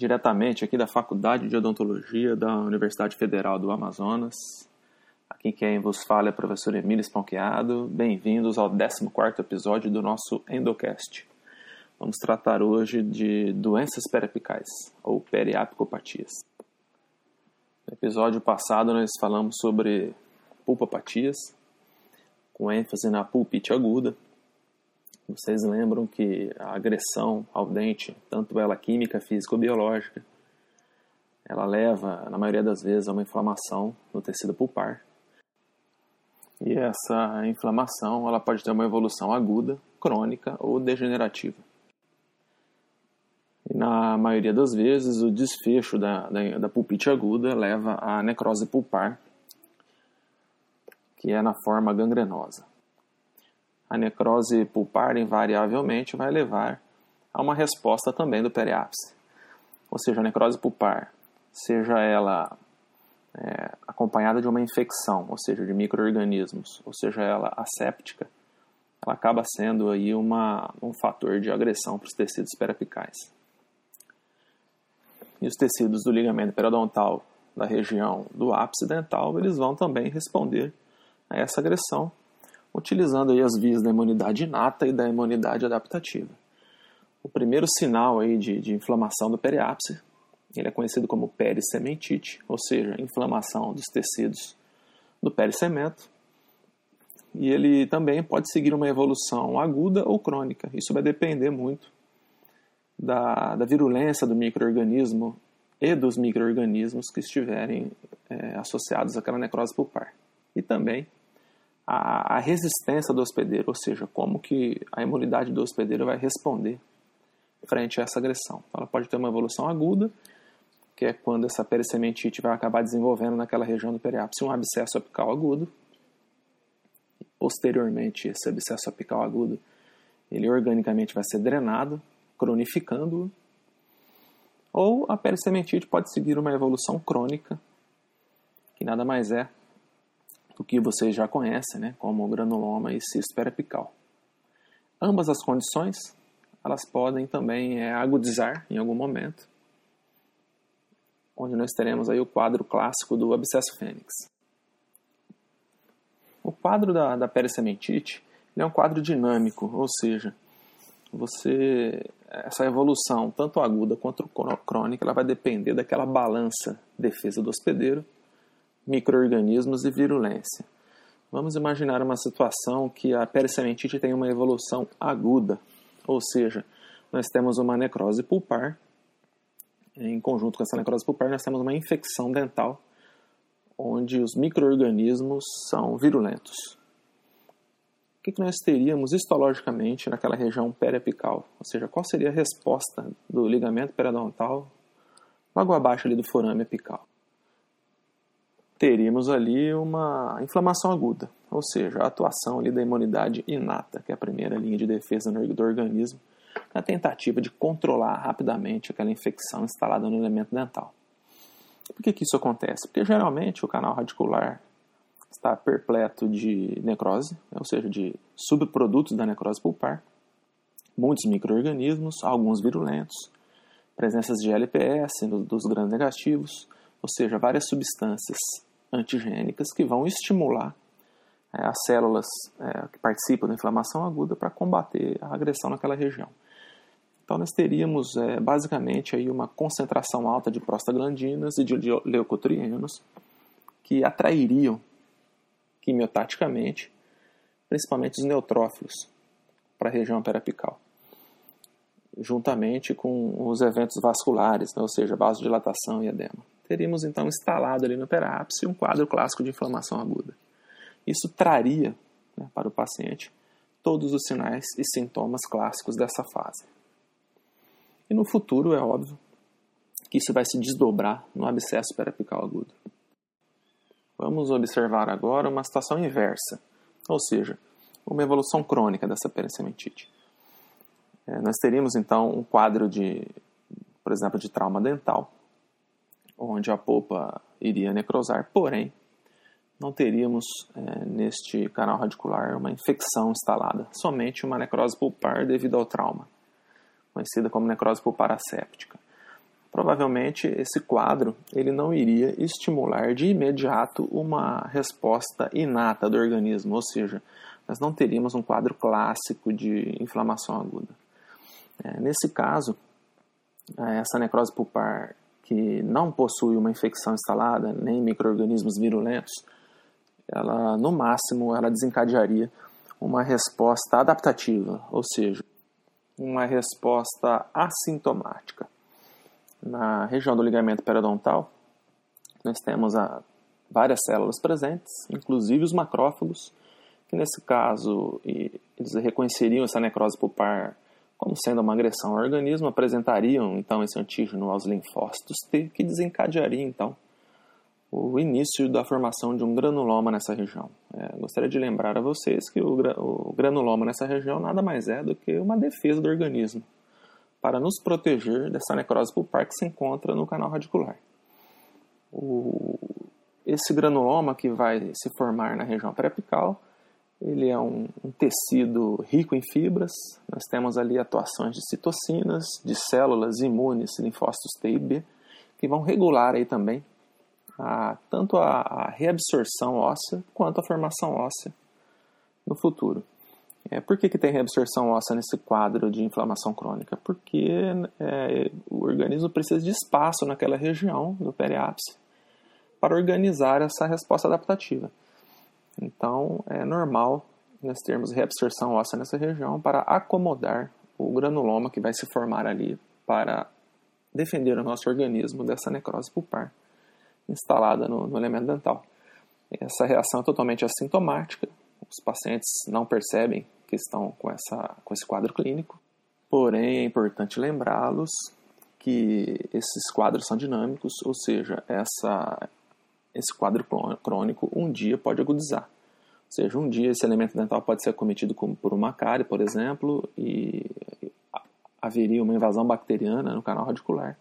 diretamente aqui da Faculdade de Odontologia da Universidade Federal do Amazonas. Aqui quem vos fala é o professor Emílio Esponqueado. Bem-vindos ao 14º episódio do nosso Endocast. Vamos tratar hoje de doenças periapicais, ou periapicopatias. No episódio passado nós falamos sobre pulpopatias, com ênfase na pulpite aguda, vocês lembram que a agressão ao dente, tanto ela química, física ou biológica, ela leva, na maioria das vezes, a uma inflamação no tecido pulpar. E essa inflamação ela pode ter uma evolução aguda, crônica ou degenerativa. E na maioria das vezes, o desfecho da, da, da pulpite aguda leva à necrose pulpar, que é na forma gangrenosa a necrose pulpar invariavelmente vai levar a uma resposta também do periápice. Ou seja, a necrose pulpar, seja ela é, acompanhada de uma infecção, ou seja, de micro-organismos, ou seja ela asséptica, ela acaba sendo aí uma, um fator de agressão para os tecidos periapicais. E os tecidos do ligamento periodontal da região do ápice dental, eles vão também responder a essa agressão utilizando aí as vias da imunidade inata e da imunidade adaptativa. O primeiro sinal aí de, de inflamação do periápice, ele é conhecido como pericementite, ou seja, inflamação dos tecidos do pericemento. E ele também pode seguir uma evolução aguda ou crônica. Isso vai depender muito da, da virulência do microorganismo e dos microorganismos que estiverem é, associados àquela necrose pulpar. E também a, a resistência do hospedeiro, ou seja, como que a imunidade do hospedeiro vai responder frente a essa agressão. Então, ela pode ter uma evolução aguda, que é quando essa pericementite vai acabar desenvolvendo naquela região do periápice um abscesso apical agudo. Posteriormente, esse abscesso apical agudo, ele organicamente vai ser drenado, cronificando-o. Ou a pericementite pode seguir uma evolução crônica, que nada mais é o que vocês já conhecem, né, como granuloma e cisto periapical. Ambas as condições, elas podem também é, agudizar em algum momento, onde nós teremos aí o quadro clássico do abscesso fênix. O quadro da, da pericementite é um quadro dinâmico, ou seja, você essa evolução, tanto aguda quanto crônica, ela vai depender daquela balança defesa do hospedeiro microorganismos e virulência. Vamos imaginar uma situação que a pericementite tem uma evolução aguda, ou seja, nós temos uma necrose pulpar, em conjunto com essa necrose pulpar, nós temos uma infecção dental, onde os microorganismos são virulentos. O que, nós teríamos histologicamente naquela região periapical? Ou seja, qual seria a resposta do ligamento periodontal logo abaixo ali do forame apical? Teríamos ali uma inflamação aguda, ou seja, a atuação ali da imunidade inata, que é a primeira linha de defesa do organismo, na tentativa de controlar rapidamente aquela infecção instalada no elemento dental. Por que, que isso acontece? Porque geralmente o canal radicular está perpleto de necrose, ou seja, de subprodutos da necrose pulpar, muitos micro-organismos, alguns virulentos, presenças de LPS dos grandes negativos, ou seja, várias substâncias antigênicas que vão estimular é, as células é, que participam da inflamação aguda para combater a agressão naquela região. Então nós teríamos é, basicamente aí uma concentração alta de prostaglandinas e de leucotrienos que atrairiam quimiotaticamente, principalmente os neutrófilos, para a região periapical, juntamente com os eventos vasculares, né, ou seja, vasodilatação e edema teríamos então instalado ali no perápice um quadro clássico de inflamação aguda. Isso traria né, para o paciente todos os sinais e sintomas clássicos dessa fase. E no futuro, é óbvio, que isso vai se desdobrar no abscesso periapical agudo. Vamos observar agora uma situação inversa, ou seja, uma evolução crônica dessa pericementite. É, nós teríamos então um quadro de, por exemplo, de trauma dental, onde a polpa iria necrosar, porém, não teríamos é, neste canal radicular uma infecção instalada, somente uma necrose pulpar devido ao trauma, conhecida como necrose pulpar asséptica. provavelmente esse quadro ele não iria estimular de imediato uma resposta inata do organismo, ou seja, nós não teríamos um quadro clássico de inflamação aguda. É, nesse caso, é, essa necrose pulpar que não possui uma infecção instalada, nem micro-organismos virulentos, ela, no máximo, ela desencadearia uma resposta adaptativa, ou seja, uma resposta assintomática. Na região do ligamento periodontal, nós temos a, várias células presentes, inclusive os macrófagos, que nesse caso eles reconheceriam essa necrose pulpar como sendo uma agressão ao organismo, apresentariam então esse antígeno aos linfócitos T, que desencadearia então o início da formação de um granuloma nessa região. É, gostaria de lembrar a vocês que o, o granuloma nessa região nada mais é do que uma defesa do organismo para nos proteger dessa necrose pulpar que se encontra no canal radicular. O, esse granuloma que vai se formar na região pré-apical, ele é um, um, tecido rico em fibras. Nós temos ali atuações de citocinas, de células imunes, linfócitos T e B, que vão regular aí também a, tanto a, a, reabsorção óssea quanto a formação óssea no futuro. É, por que, que tem reabsorção óssea nesse quadro de inflamação crônica? Porque é, o organismo precisa de espaço naquela região do periápice para organizar essa resposta adaptativa. Então, é normal nós termos reabsorção óssea nessa região para acomodar o granuloma que vai se formar ali para defender o nosso organismo dessa necrose pulpar instalada no, no elemento dental. Essa reação é totalmente assintomática, os pacientes não percebem que estão com, essa, com esse quadro clínico, porém é importante lembrá-los que esses quadros são dinâmicos, ou seja, essa, esse quadro crônico um dia pode agudizar. Ou seja, um dia esse elemento dental pode ser acometido por uma cárie, por exemplo, e haveria uma invasão bacteriana no canal radicular.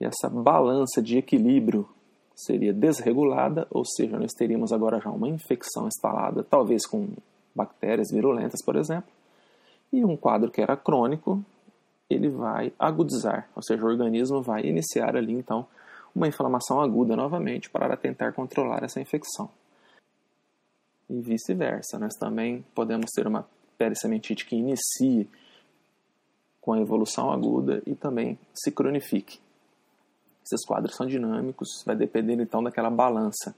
E essa balança de equilíbrio seria desregulada, ou seja, nós teríamos agora já uma infecção instalada, talvez com bactérias virulentas, por exemplo, e um quadro que era crônico, ele vai agudizar, ou seja, o organismo vai iniciar ali então uma inflamação aguda novamente para tentar controlar essa infecção. E vice-versa, nós também podemos ter uma pericementite que inicie com a evolução aguda e também se cronifique. Esses quadros são dinâmicos, vai depender então daquela balança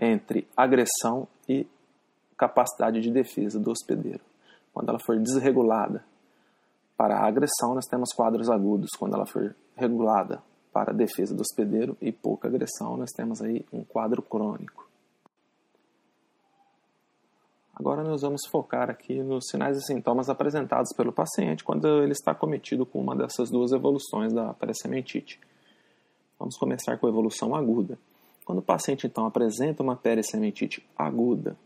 entre agressão e capacidade de defesa do hospedeiro. Quando ela for desregulada para a agressão, nós temos quadros agudos. Quando ela for regulada para a defesa do hospedeiro e pouca agressão, nós temos aí um quadro crônico. Agora nós vamos focar aqui nos sinais e sintomas apresentados pelo paciente quando ele está cometido com uma dessas duas evoluções da pericementite. Vamos começar com a evolução aguda. Quando o paciente então apresenta uma pericementite aguda,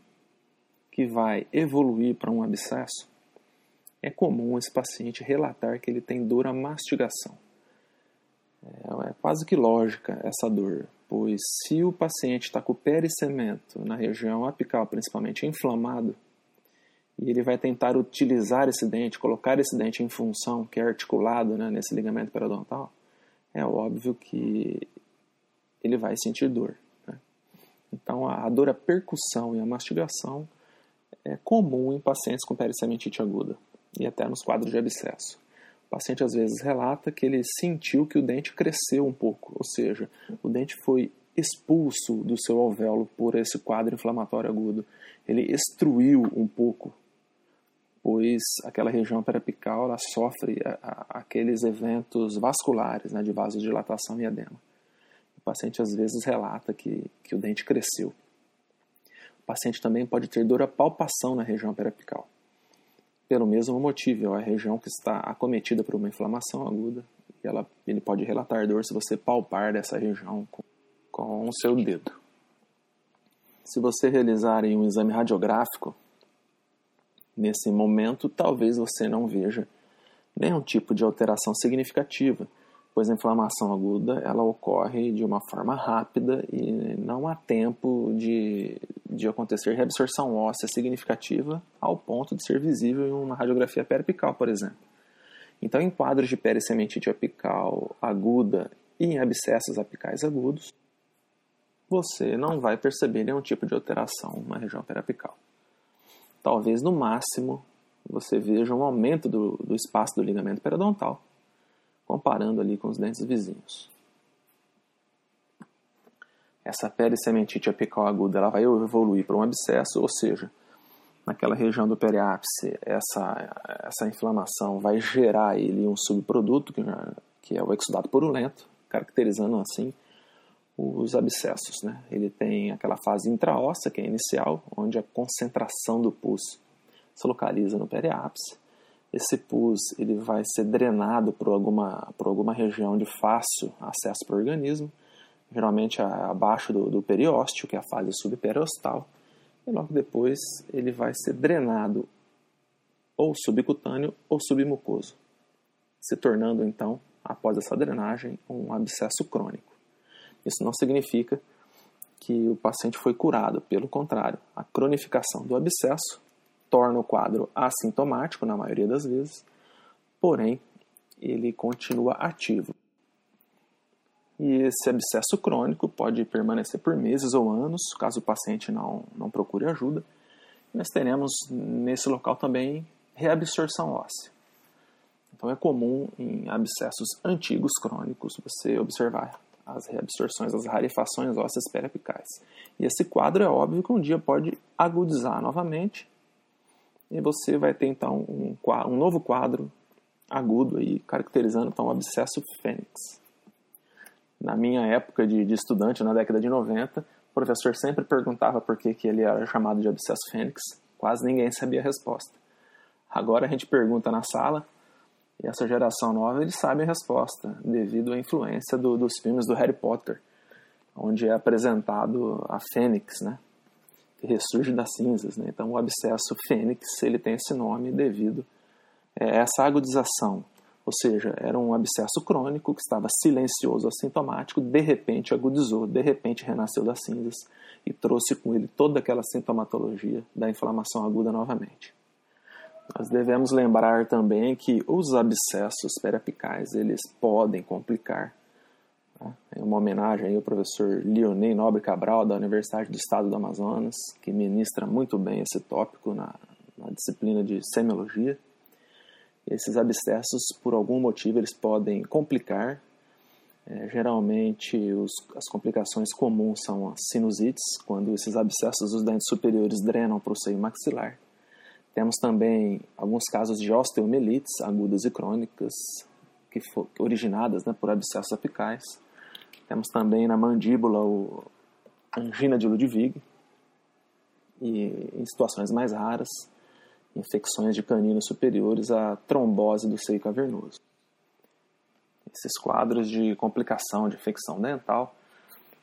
que vai evoluir para um abscesso, é comum esse paciente relatar que ele tem dor à mastigação. É, é quase que lógica essa dor, pois se o paciente está com o pericemento na região apical, principalmente inflamado, e ele vai tentar utilizar esse dente, colocar esse dente em função, que é articulado né, nesse ligamento periodontal, é óbvio que ele vai sentir dor. Né? Então, a, dor, a percussão e a mastigação é comum em pacientes com pericementite aguda e até nos quadros de abscesso. O paciente às vezes relata que ele sentiu que o dente cresceu um pouco, ou seja, o dente foi expulso do seu alvéolo por esse quadro inflamatório agudo. Ele extruiu um pouco pois aquela região periapical ela sofre a, a, aqueles eventos vasculares né, de vasodilatação e edema. O paciente às vezes relata que, que o dente cresceu. O paciente também pode ter dor à palpação na região periapical. Pelo mesmo motivo, é a região que está acometida por uma inflamação aguda e ela, ele pode relatar dor se você palpar dessa região com, com o seu dedo. Se você realizar um exame radiográfico, Nesse momento, talvez você não veja nenhum tipo de alteração significativa, pois a inflamação aguda ela ocorre de uma forma rápida e não há tempo de, de acontecer reabsorção óssea significativa ao ponto de ser visível em uma radiografia periapical, por exemplo. Então, em quadros de pericementite apical aguda e em abscessos apicais agudos, você não vai perceber nenhum tipo de alteração na região periapical. Talvez no máximo você veja um aumento do, do espaço do ligamento periodontal, comparando ali com os dentes vizinhos. Essa perisementite apical aguda ela vai evoluir para um abscesso, ou seja, naquela região do periápice, essa, essa inflamação vai gerar ali um subproduto, que, que é o exudato purulento, caracterizando assim os abscessos. Né? Ele tem aquela fase intraóssea, que é inicial, onde a concentração do pus se localiza no periápice. Esse pus ele vai ser drenado por alguma, por alguma região de fácil acesso para o organismo, geralmente abaixo do, do periósteo, que é a fase subperiostal, e logo depois ele vai ser drenado ou subcutâneo ou submucoso, se tornando então, após essa drenagem, um abscesso crônico. Isso não significa que o paciente foi curado, pelo contrário, a cronificação do abscesso torna o quadro assintomático na maioria das vezes, porém ele continua ativo. E esse abscesso crônico pode permanecer por meses ou anos, caso o paciente não, não procure ajuda. Nós teremos nesse local também reabsorção óssea. Então é comum em abscessos antigos crônicos você observar as reabsorções, as rarefações ósseas periapicais. E esse quadro é óbvio que um dia pode agudizar novamente e você vai ter então um, um novo quadro agudo aí, caracterizando então o abscesso fênix. Na minha época de, de, estudante, na década de 90, o professor sempre perguntava por que, que ele era chamado de abscesso fênix, quase ninguém sabia a resposta. Agora a gente pergunta na sala, e essa geração nova eles sabem a resposta, devido à influência do, dos filmes do Harry Potter, onde é apresentado a Fênix, né? Ressurge das cinzas, né? Então o abscesso Fênix, ele tem esse nome devido a essa agudização. Ou seja, era um abscesso crônico que estava silencioso, assintomático, de repente agudizou, de repente renasceu das cinzas e trouxe com ele toda aquela sintomatologia da inflamação aguda novamente. Nós devemos lembrar também que os abscessos periapicais eles podem complicar. É uma homenagem ao professor Leonei Nobre Cabral, da Universidade do Estado do Amazonas, que ministra muito bem esse tópico na, na disciplina de semiologia. Esses abscessos, por algum motivo, eles podem complicar. É, geralmente, os, as complicações comuns são as sinusites, quando esses abscessos dos dentes superiores drenam para o seio maxilar temos também alguns casos de osteomelites agudas e crônicas, que for, originadas né, por abscessos apicais. Temos também na mandíbula o angina de Ludwig, e em situações mais raras, infecções de caninos superiores a trombose do seio cavernoso. Esses quadros de complicação de infecção dental,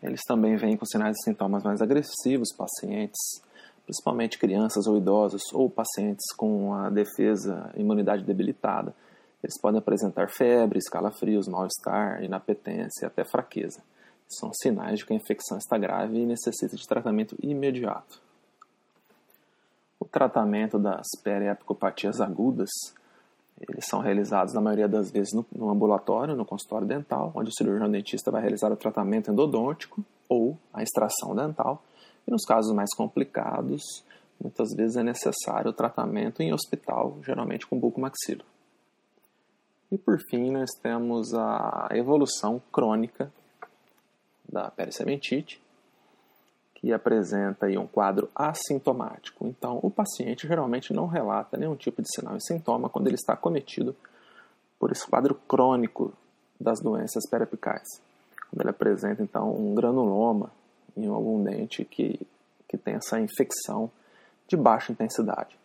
eles também vêm com sinais e sintomas mais agressivos, pacientes principalmente crianças ou idosos ou pacientes com a defesa imunidade debilitada. Eles podem apresentar febre, escalafrios, mal-estar, inapetência e até fraqueza. São sinais de que a infecção está grave e necessita de tratamento imediato. O tratamento das periapicopatias agudas eles são realizados na maioria das vezes no, no, ambulatório, no consultório dental, onde o cirurgião dentista vai realizar o tratamento endodôntico ou a extração dental, e nos casos mais complicados, muitas vezes é necessário o tratamento em hospital, geralmente com bucomaxilo. E por fim, nós temos a evolução crônica da pericementite, que apresenta aí um quadro assintomático. Então, o paciente geralmente não relata nenhum tipo de sinal e sintoma quando ele está cometido por esse quadro crônico das doenças periapicais. Quando ele apresenta, então, um granuloma em algum dente que, que tem essa infecção de baixa intensidade.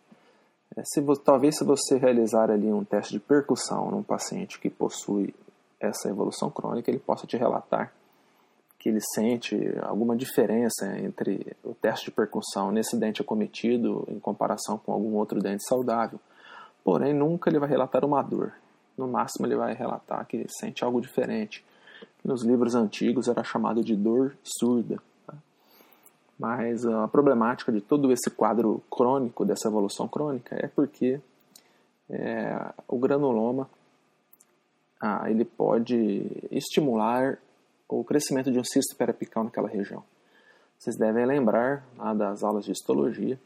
É, se, talvez se você realizar ali um teste de percussão num paciente que possui essa evolução crônica, ele possa te relatar que ele sente alguma diferença entre o teste de percussão nesse dente acometido em comparação com algum outro dente saudável. Porém, nunca ele vai relatar uma dor. No máximo, ele vai relatar que sente algo diferente. Nos livros antigos era chamado de dor surda. Mas a problemática de todo esse quadro crônico, dessa evolução crônica, é porque é, o granuloma ah, ele pode estimular o crescimento de um cisto periapical naquela região. Vocês devem lembrar lá das aulas de histologia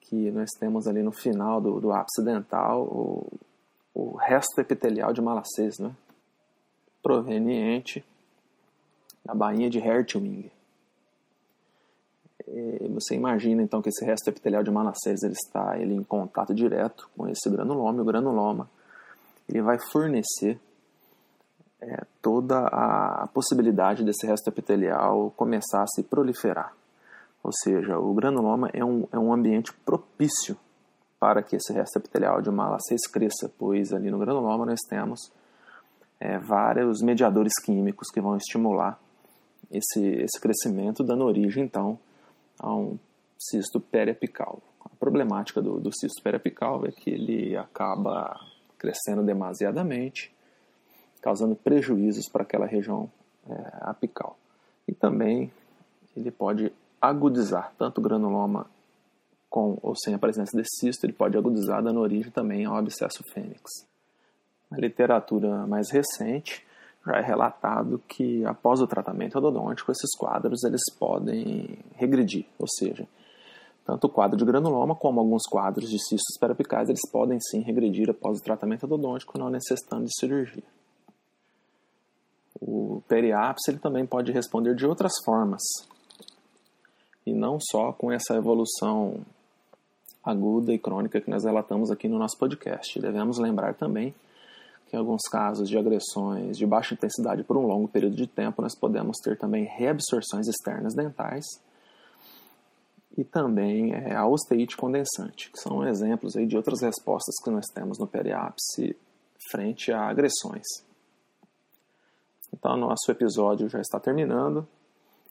que nós temos ali no final do, do ápice dental o, o resto epitelial de Malassez, né? proveniente da bainha de Hertwing. Você imagina então que esse resto epitelial de Malassez ele está ele em contato direto com esse granuloma, e o granuloma ele vai fornecer é, toda a possibilidade desse resto epitelial começar a se proliferar. Ou seja, o granuloma é um, é um ambiente propício para que esse resto epitelial de Malassez cresça, pois ali no granuloma nós temos é, vários mediadores químicos que vão estimular esse, esse crescimento, dando origem então a um cisto periapical. A problemática do, do cisto periapical é que ele acaba crescendo demasiadamente causando prejuízos para aquela região é, apical. E também ele pode agudizar tanto o granuloma com ou sem a presença de cisto, ele pode agudizar, dando origem também ao abscesso fênix. Na literatura mais recente, já é relatado que após o tratamento odontológico, esses quadros eles podem regredir, ou seja, tanto o quadro de granuloma como alguns quadros de cistos perapicais, eles podem sim regredir após o tratamento odontológico, não necessitando de cirurgia. O periápice ele também pode responder de outras formas, e não só com essa evolução aguda e crônica que nós relatamos aqui no nosso podcast. Devemos lembrar também em alguns casos de agressões de baixa intensidade por um longo período de tempo, nós podemos ter também reabsorções externas dentais e também é, a osteite condensante, que são exemplos aí de outras respostas que nós temos no periápice frente a agressões. Então, nosso episódio já está terminando.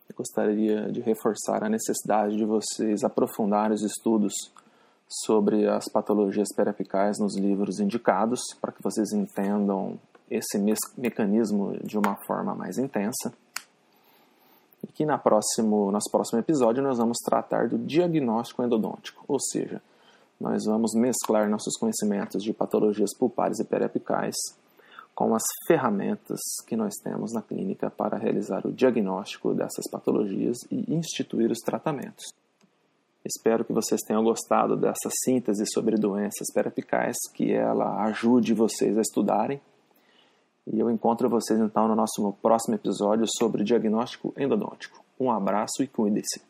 Eu gostaria de reforçar a necessidade de vocês aprofundarem os estudos sobre as patologias periapicais nos livros indicados, para que vocês entendam esse me mecanismo de uma forma mais intensa. E que na próximo, nosso próximo episódio nós vamos tratar do diagnóstico endodôntico, ou seja, nós vamos mesclar nossos conhecimentos de patologias pulpares e periapicais com as ferramentas que nós temos na clínica para realizar o diagnóstico dessas patologias e instituir os tratamentos. Espero que vocês tenham gostado dessa síntese sobre doenças perapicais, que ela ajude vocês a estudarem. E eu encontro vocês então no nosso próximo episódio sobre diagnóstico endodôntico. Um abraço e cuide-se.